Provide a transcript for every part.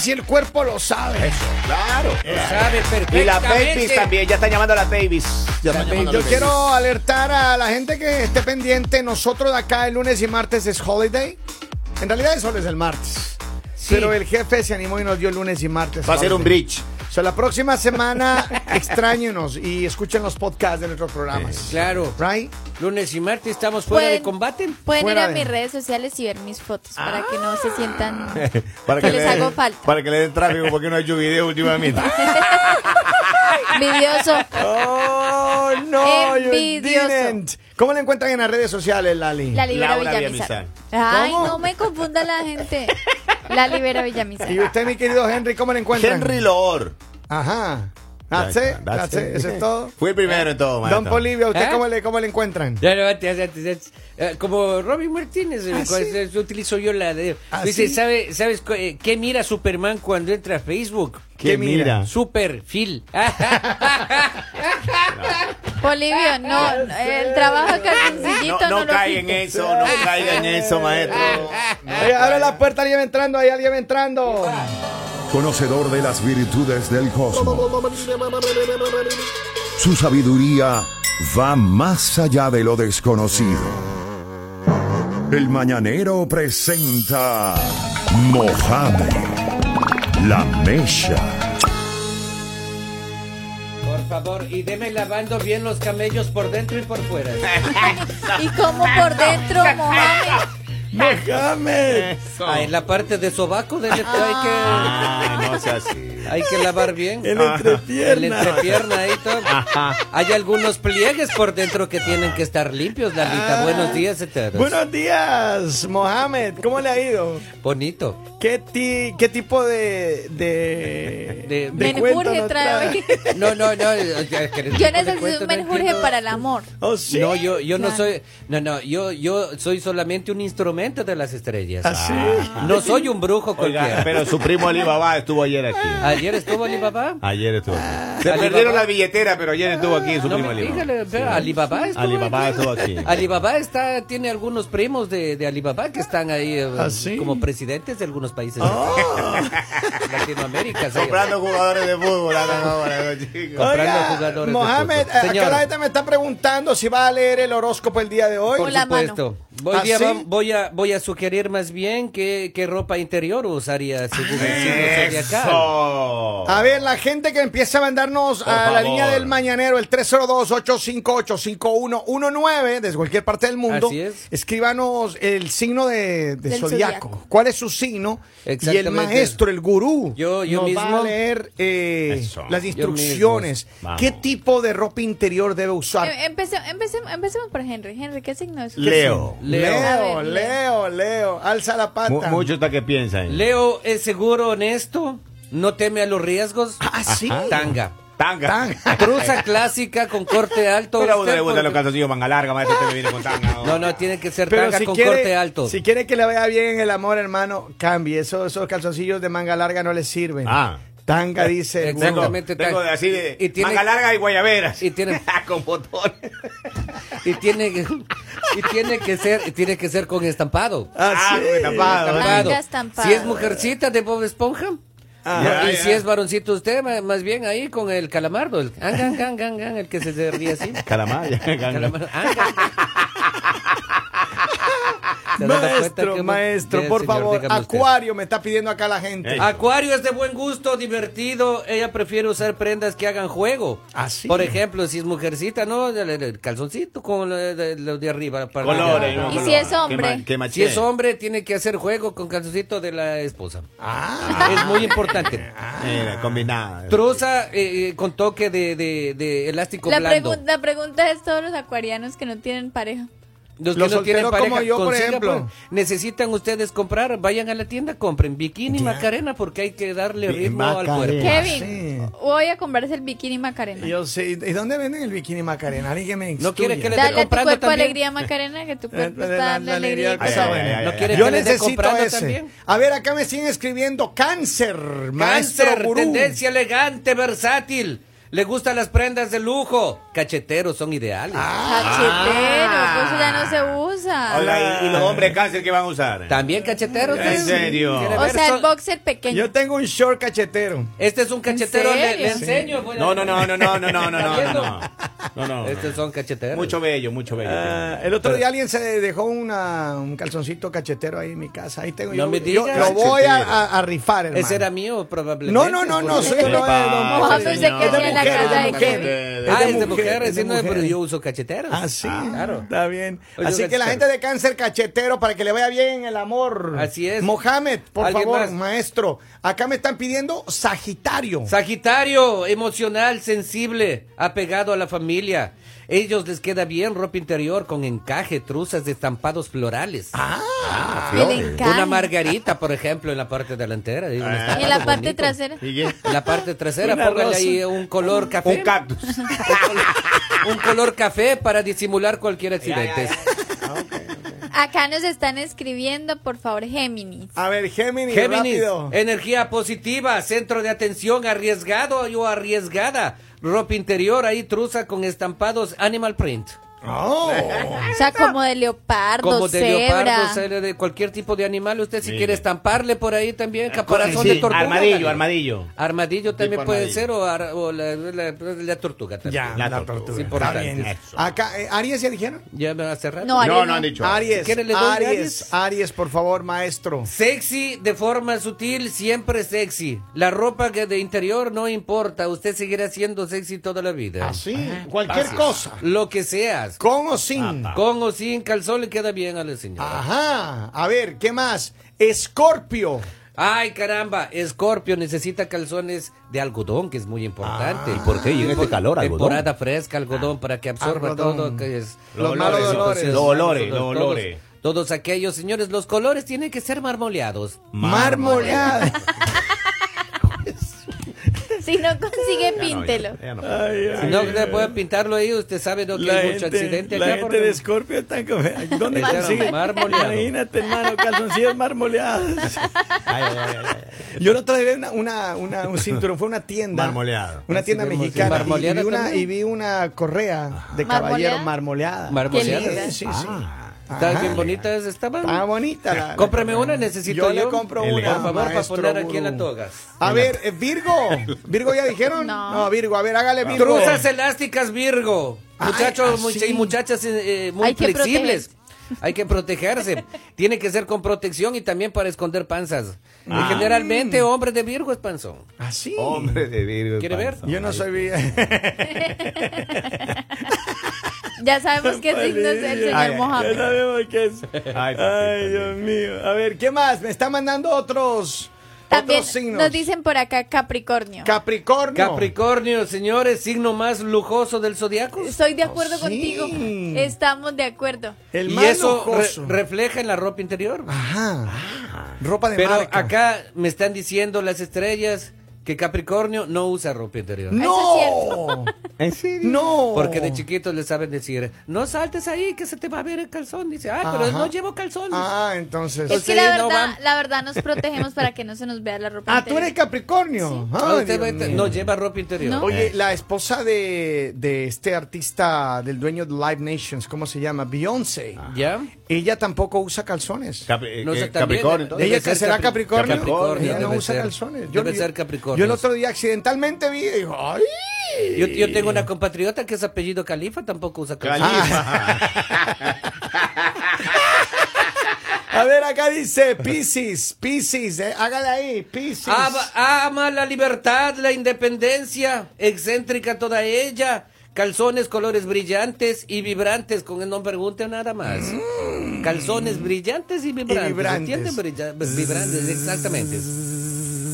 si el cuerpo lo sabe. Eso, claro. Lo sabe Y las babies perfectamente. también, ya están llamando a las babies. Ya Yo quiero alertar a la gente que esté pendiente. Nosotros de acá el lunes y martes es holiday. En realidad es solo es el martes. Pero el jefe se animó y nos dio el lunes y martes. Va a ser un bridge. O sea, la próxima semana extrañenos y escuchen los podcasts de nuestros programas. Claro. Right? Lunes y martes estamos fuera de combate. Pueden Fuera ir a de- mis redes sociales y ver mis fotos para que no se sientan Para que les le hago den- falta. Para que le den tráfico porque no ha hecho video últimamente. Envidioso. Oh, no, you didn't. ¿Cómo le encuentran en las redes sociales, Lali? La Libera Laura Villamizar. Villamizar. Ay, ¿Cómo? no me confunda la gente. La Libera Villamizar. Y usted, mi querido Henry, ¿cómo le encuentran? Henry Loor. Ajá. That's it, that's that's it, it. Eso es todo. Fui el primero en todo, Don maestro. Polivio, ¿usted ¿Eh? cómo, le, cómo le encuentran? Ya, no, antes, antes, antes. Eh, Como Robin Martínez, eh, ¿Ah, sí? utilizo yo la de... ¿Ah, Dice, sí? ¿sabe, ¿sabes cu- eh, qué mira Superman cuando entra a Facebook? ¿Qué mira? Super Phil. Bolivio, no, el trabajo acá sencillito No, no, no lo caiga en eso, no caiga en eso, maestro. Oye, abre la puerta, alguien entrando, ahí alguien entrando. conocedor de las virtudes del cosmos. Su sabiduría va más allá de lo desconocido. El mañanero presenta Mohamed, la Mesha. Favor, y deme lavando bien los camellos por dentro y por fuera. Y como por dentro, Mohamed. Mohamed. Ah, en la parte de sobaco debe- hay, Ay, no sea así. que, hay que lavar bien. El El entrepierna. entrepierna ahí todo. Hay algunos pliegues por dentro que tienen que estar limpios, Lalita. Ah. Buenos días todos. Buenos días, Mohamed. ¿Cómo le ha ido? Bonito. ¿Qué, ti- qué tipo de. de. De- nos trae hoy. No, no, no. ya, ¿querés Yo que necesito un No menjurje para el amor. Oh, sí. No, yo, yo no soy, no, no, yo, yo soy solamente un instrumento de las estrellas. ¿Ah, sí? No soy un brujo Oiga, cualquiera. pero su primo Alibaba estuvo ayer aquí. Ayer estuvo Alibaba. Ayer estuvo aquí. Se perdieron la billetera, pero ayer estuvo aquí su No primo Alibaba. dígale, pero Alibaba estuvo Alibaba aquí. estuvo aquí. Alibaba está, tiene algunos primos de, de Alibaba que están ahí eh, ¿Ah, sí? como presidentes de algunos países Oh. de Latinoamérica. sí. Comprando jugadores de fútbol. ah, comprando Oiga, jugadores de Mohamed, fútbol. eh, Señor. acá la gente me está preguntando si va a leer el horóscopo el día de hoy. Por supuesto. Voy, ¿Ah, a, sí? voy, a, voy a sugerir más bien qué, qué ropa interior usaría según el signo zodiacal. Eso. A ver, la gente que empieza a Por a la favor. línea del mañanero, el 302-858-5119, desde cualquier parte del mundo. Así es. Escríbanos el signo de, de Del zodiaco. zodiaco. ¿Cuál es su signo? Y el maestro, el gurú, Yo- yo nos va mismo. a leer eh, las instrucciones. ¿Qué tipo de ropa interior debe usar? Em- empecemos, empecemos, empecemos por Henry. Henry, ¿qué signo es? Leo. Leo. Leo, ver, Leo, Leo, alza la pata. Mu- Mucho está que piensan. Leo es seguro, honesto, no teme a los riesgos. Ah, sí. Tanga. Tanga. Tanga. Truza clásica con corte alto. Pero a uno Usted le gustan los calzoncillos manga larga, maestro. Usted me viene con tanga. No, no, tiene que ser Pero tanga si con quiere, corte alto. si quiere que le vaya bien en el amor, hermano, cambie. Esos, esos calzoncillos de manga larga no le sirven. Ah. Tanga dice. el Tengo, Exactamente. tengo tanga. de así de Y tiene- manga larga y guayaberas. y tiene- con botones. Y tiene, que- y tiene que ser, y tiene que ser con estampado. Ah, Ah, sí. con estampado. Estampado. Tanga estampado. Si es mujercita de Bob Esponja. Ah, ¿no? ya, y ya. si es varoncito usted, más bien ahí con el calamardo, el angan, gan, gan, gan, el que se ríe así. Calamar. Calamardo, angan. ¿Se ha dado cuenta Maestro, que- maestro, por favor, usted. Acuario me está pidiendo acá la gente. Acuario es de buen gusto, divertido. Ella prefiere usar prendas que hagan juego. ¿Ah, sí? Por ejemplo, si es mujercita, ¿no? El, el- calzoncito con lo de, lo de arriba. para- Colores. ¿Y no, si es hombre? Que Si es hombre, tiene que hacer juego con calzoncito de la esposa. Ah, Es muy importante. Mira, combinada. Truza eh, eh, con toque de, de- de elástico La, blando. la pregunta es todos los acuarianos que no tienen pareja. Los que Los no tienen solteros pareja, como yo, por consiga, ejemplo. pues. necesitan ustedes comprar, vayan a la tienda, compren bikini Ya. Macarena porque hay que darle Bi- ritmo al Macarena. cuerpo. Kevin, sí. voy a comprarse el bikini Macarena. yo sé. ¿Y dónde venden el bikini Macarena? Alguien me ¿No quiere que le dé tu comprando cuerpo también? alegría Macarena, que tu cuerpo está dando alegría. que Ay, ay, ay, ¿No quiere Yo que le dé necesito comprando ese. también? A ver, acá me siguen escribiendo cáncer. Maestro Cáncer, gurú. tendencia elegante, versátil. Le gustan las prendas de lujo. Cacheteros son ideales. Cachetero, pues eso ya no se usa. Hola, ¿y, y los hombres cáncer qué van a usar? También cacheteros. ¿En serio? ¿Quiere O sea, el boxer pequeño. Yo tengo un short cachetero. Este es un cachetero, le, serio? le enseño. No, no, no, no, no, no, no, no, ¿Está no, no, no, no. Estos son cacheteros. Mucho bello, mucho bello. Ah, el otro día alguien se dejó una, un calzoncito cachetero ahí en mi casa. Ahí tengo No yo. me yo digas. lo voy a, a- a rifar, hermano. Ese era mío, probablemente. No, no, no, no, soy ¿Qué le no, no, en la mujer, casa es de de mujer. Kevin. Ah, es de mujer, es de sí, no, pero yo uso cacheteros. Ah, sí, Claro. está bien. Así que la gente de cáncer cachetero para que le vaya bien en el amor. Así es. Mohamed, por ¿Alguien favor, más? maestro. Acá me están pidiendo Sagitario. Sagitario, emocional, sensible, apegado a la familia. Ellos les queda bien ropa interior con encaje, truzas de estampados florales. Ah, El encaje. Una margarita, por ejemplo, en la parte delantera. y un Y en la parte bonito. trasera. La parte trasera, póngale ahí un color café. Un cactus. Un color, un color café para disimular cualquier accidente. Acá nos están escribiendo, por favor, Géminis. A ver, Géminis, Géminis, rápido. energía positiva, centro de atención, arriesgado o arriesgada. Ropa interior, ahí truza con estampados animal print. Oh. O sea, como de leopardo, Como de cebra. leopardo, cebra, de cualquier tipo de animal. Usted si Sí. quiere estamparle por ahí también, caparazón Sí, de tortuga. armadillo, armadillo. Armadillo también puede armadillo. ser o, ar- o la, la- la tortuga también. Ya, La la, tortuga. Es importante. Acá, eh, Aries, ¿ya dijeron? Ya me hace rato. No, Aries No, no han dicho. Aries, Si quiere, le doy de Aries, Aries. Aries, por favor, maestro. Sexy de forma sutil, siempre sexy. La ropa que de interior no importa, usted seguirá siendo sexy toda la vida. Así, cualquier cosa. Lo que Con o sin. Con o sin calzón le queda bien a la señora. Ajá. A ver, ¿qué más? Escorpio. Ay, caramba, Escorpio necesita calzones de algodón, que es muy importante. ¿Y por qué? ¿Y en este calor, algodón? Temporada fresca, algodón, para que absorba Algodón. todo. Que es, Los malos dolores. Los olores, los todos- olores. Todos aquellos, señores, los colores tienen que ser marmoleados. Marmoleada. Si no consigue, píntelo. Ya no. Si no le puede pintarlo ahí, usted sabe ¿no? que hay mucho accidente la acá. gente porque- de Escorpio está como... ¿Dónde consigue? marmoleado. Imagínate, hermano, calzoncillos marmoleados. Ay. Yo no traje una, una, una- un cinturón, fue una tienda. Marmoleado. Una tienda Así mexicana. y- marmoleada y, vi una, también. y vi una correa de caballero marmoleada. Marmoleada. Sí, sí, sí. Está Ajá. bien bonita, estaban. Está bonita la- la Cómprame correa. una, necesito yo. yo. le compro una, Por favor, para poner aquí en la gurú. toga. A ver, eh, Virgo. ¿Virgo ya dijeron? No. Virgo, a ver, hágale Virgo. Truzas elásticas Virgo. Muchachos much- y muchachas eh, eh, muy Hay que flexibles. Hay que protegerse. Tiene que ser con protección y también para esconder panzas. Y Ah. generalmente hombre de Virgo es panzón. Así. Hombre de Virgo. ¿Quiere ver? Yo no soy Virgo. Ya sabemos qué signo es el señor Ay, ay, Ya Mohamed. sabemos qué es. Ay, Ay, papito, Dios mío. A ver, ¿qué más? Me está mandando otros, También otros signos. nos dicen por acá Capricornio. Capricornio. Capricornio, señores, signo más lujoso del zodiaco. Estoy de acuerdo sí. contigo. Estamos de acuerdo. El y más eso re- refleja en la ropa interior. Ajá. Ropa de Pero marca. acá me están diciendo las estrellas que Capricornio no usa ropa interior. No. ¿En serio? no. Porque de chiquitos le saben decir, no saltes ahí que se te va a ver el calzón. Dice, ah, pero Ajá. no llevo calzón. Ah, entonces. Es que la no verdad, van. la verdad nos protegemos para que no se nos vea la ropa. Ah, tú interior. eres Capricornio. Ah, Ay, usted Dios va- mío. no lleva ropa interior. No. Oye, la esposa de, de este artista, del dueño de Live Nations, ¿cómo se llama? Beyoncé. ¿Ya? Ella tampoco usa calzones. Capri- No eh, sé, también- Capricornio. entonces. Debe ¿Ella que ser será Capri- Capricornio? Capricornio, Ella no debe usa ser. calzones. Debe ser Yo el otro día accidentalmente vi y dijo, ¡ay! Yo, yo tengo una compatriota que es apellido Califa, tampoco usa. Califa. A ver, acá dice Pisces, Pisces, eh, hágale ahí, Pisces. Ama, ama la libertad, la independencia, excéntrica toda ella, calzones colores brillantes y vibrantes, con el no pregunte nada más. Calzones brillantes y vibrantes. Mm. vibrantes. ¿entienden? Vibrantes, exactamente.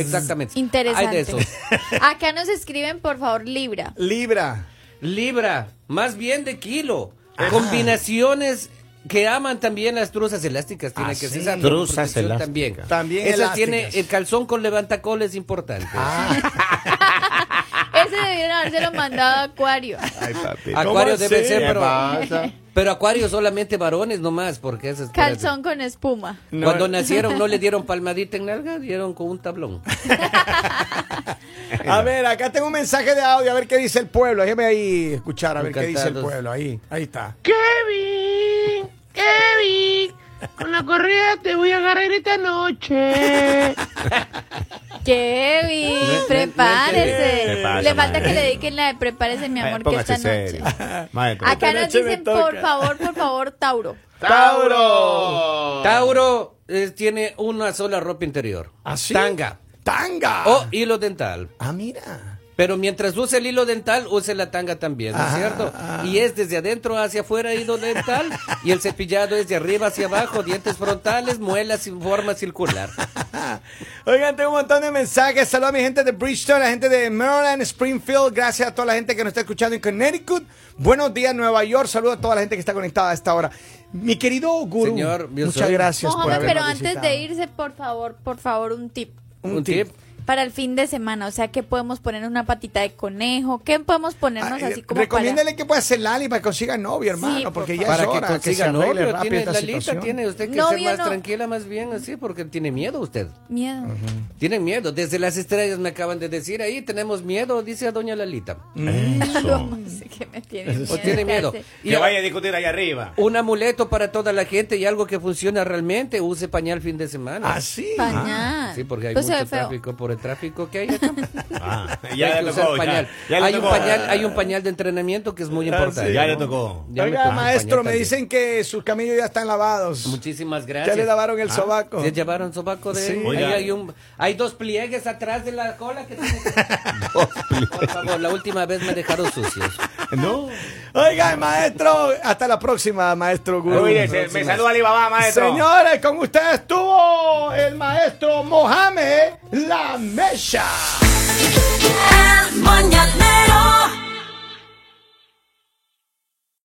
Exactamente. Hay Interesante. de eso. Acá nos escriben, por favor, Libra. Libra. Libra, más bien de kilo. Combinaciones que aman también las truzas elásticas. Tiene Ah, que sí. ser esa Truzas elásticas. también. También Esa elásticas. tiene el calzón con levantacoles importante. Ah. Ese debieron habérselo mandado a Acuario. Ay, papi. Acuario debe ser, ¿Qué pero, pasa? Pero Acuario solamente varones nomás, porque eso es... Calzón con espuma. Cuando nacieron no le dieron palmadita en nalga, dieron con un tablón. A ver, acá tengo un mensaje de audio, a ver qué dice el pueblo. Déjeme ahí escuchar, a ver qué dice el pueblo. Ahí, ahí está. Kevin, Kevin, con la correa te voy a agarrar esta noche. Kevin, prepárese. ¿Qué pasa, le falta madre? que le dediquen la de prepárese, mi amor, que esta noche. Acá nos dicen, por favor, por favor, Tauro. ¡Tauro! Tauro eh, tiene una sola ropa interior. ¿Ah, sí? Tanga. ¡Tanga! O hilo dental. Ah, mira. Pero mientras use el hilo dental, use la tanga también, ¿no es Ah, cierto? ah. Y es desde adentro hacia afuera hilo dental y el cepillado es de arriba hacia abajo, dientes frontales, muelas en forma circular. Oigan, tengo un montón de mensajes. Saludos a mi gente de Bridgestone, la gente de Maryland, Springfield. Gracias a toda la gente que nos está escuchando en Connecticut. Buenos días, Nueva York. Saludos a toda la gente que está conectada a esta hora. Mi querido Guru, Señor, muchas soy- gracias por Mohamed, pero habernos antes visitado. de irse, por favor, por favor, un tip. Un Un tip. tip. Para el fin de semana, o sea, ¿qué podemos poner una patita de conejo? ¿Qué podemos ponernos así como recomiéndale que pueda hacer Lali para que consiga novio, hermano, Sí, por porque ya Para es que hora que consiga arregle novio, rápido tiene, esta Lalita, situación. tiene usted que Novio ser más no. tranquila más bien así, porque tiene miedo usted. para miedo? Tienen miedo. Desde las estrellas me acaban de decir ahí, tenemos miedo, dice a doña Lalita. Eso. Que me tiene miedo. O tiene miedo. Y Que vaya a discutir ahí arriba. un amuleto para toda la gente y algo que funciona realmente, use pañal fin de semana. Ah, sí. Pañal. Sí, porque hay Pues mucho feo. tráfico por el tráfico que hay acá. Ah, Hay ya que le usar tocó. ya- pañal. ya le hay, un tocó. pañal hay un pañal de entrenamiento que es muy Ah, importante. sí. Ya ¿no? le tocó. Ya me Oiga, tocó maestro, me dicen que sus camillos ya están lavados. Muchísimas Ya gracias. le lavaron el sobaco. ¿Se llevaron sobaco de Sí. Ahí Oiga. hay, un, hay dos pliegues atrás de la cola que tiene que- Por favor, la última vez me dejaron sucios. No. Oiga, maestro, hasta la próxima, maestro Guru. Oye, se- me saluda Alibaba, maestro. Señores, con ustedes estuvo el maestro Mohamed La measure. El mañanero.